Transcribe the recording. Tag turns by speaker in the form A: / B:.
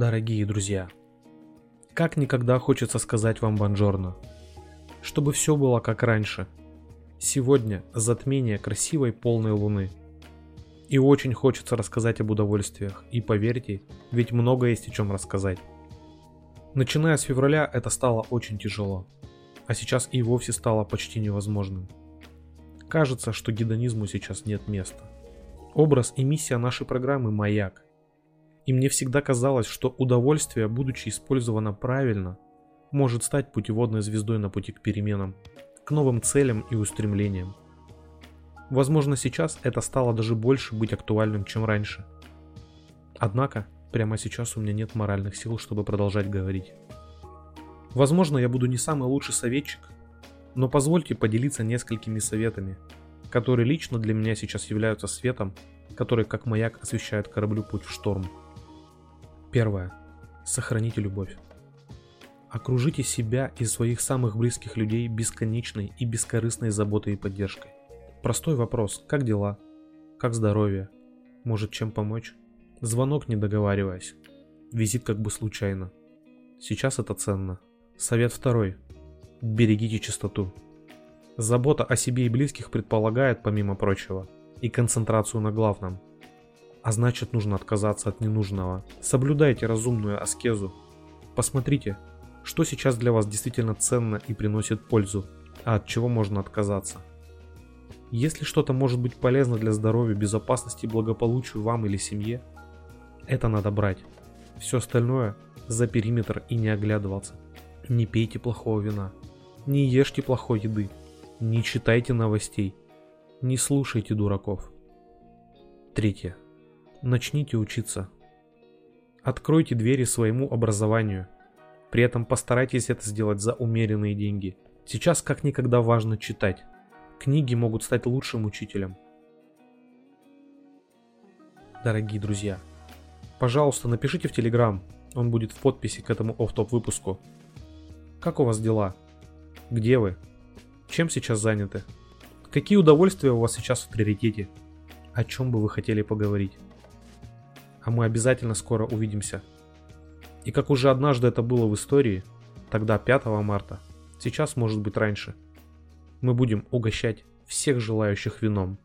A: Дорогие друзья, как никогда хочется сказать вам бонжорно, чтобы все было как раньше. Сегодня затмение красивой полной луны. И очень хочется рассказать об удовольствиях, и поверьте, ведь много есть о чем рассказать. Начиная с февраля это стало очень тяжело, а сейчас и вовсе стало почти невозможным. Кажется, что гедонизму сейчас нет места. Образ и миссия нашей программы – маяк – и мне всегда казалось, что удовольствие, будучи использовано правильно, может стать путеводной звездой на пути к переменам, к новым целям и устремлениям. Возможно, сейчас это стало даже больше быть актуальным, чем раньше. Однако, прямо сейчас у меня нет моральных сил, чтобы продолжать говорить. Возможно, я буду не самый лучший советчик, но позвольте поделиться несколькими советами, которые лично для меня сейчас являются светом, который как маяк освещает кораблю путь в шторм. Первое. Сохраните любовь. Окружите себя и своих самых близких людей бесконечной и бескорыстной заботой и поддержкой. Простой вопрос. Как дела? Как здоровье? Может чем помочь? Звонок не договариваясь. Визит как бы случайно. Сейчас это ценно. Совет второй. Берегите чистоту. Забота о себе и близких предполагает, помимо прочего, и концентрацию на главном – а значит нужно отказаться от ненужного. Соблюдайте разумную аскезу. Посмотрите, что сейчас для вас действительно ценно и приносит пользу, а от чего можно отказаться. Если что-то может быть полезно для здоровья, безопасности и благополучия вам или семье, это надо брать. Все остальное за периметр и не оглядываться. Не пейте плохого вина, не ешьте плохой еды, не читайте новостей, не слушайте дураков. Третье. Начните учиться. Откройте двери своему образованию. При этом постарайтесь это сделать за умеренные деньги. Сейчас как никогда важно читать. Книги могут стать лучшим учителем. Дорогие друзья, пожалуйста, напишите в Телеграм, он будет в подписи к этому офф-топ выпуску. Как у вас дела? Где вы? Чем сейчас заняты? Какие удовольствия у вас сейчас в приоритете? О чем бы вы хотели поговорить? А мы обязательно скоро увидимся. И как уже однажды это было в истории, тогда 5 марта, сейчас может быть раньше, мы будем угощать всех желающих вином.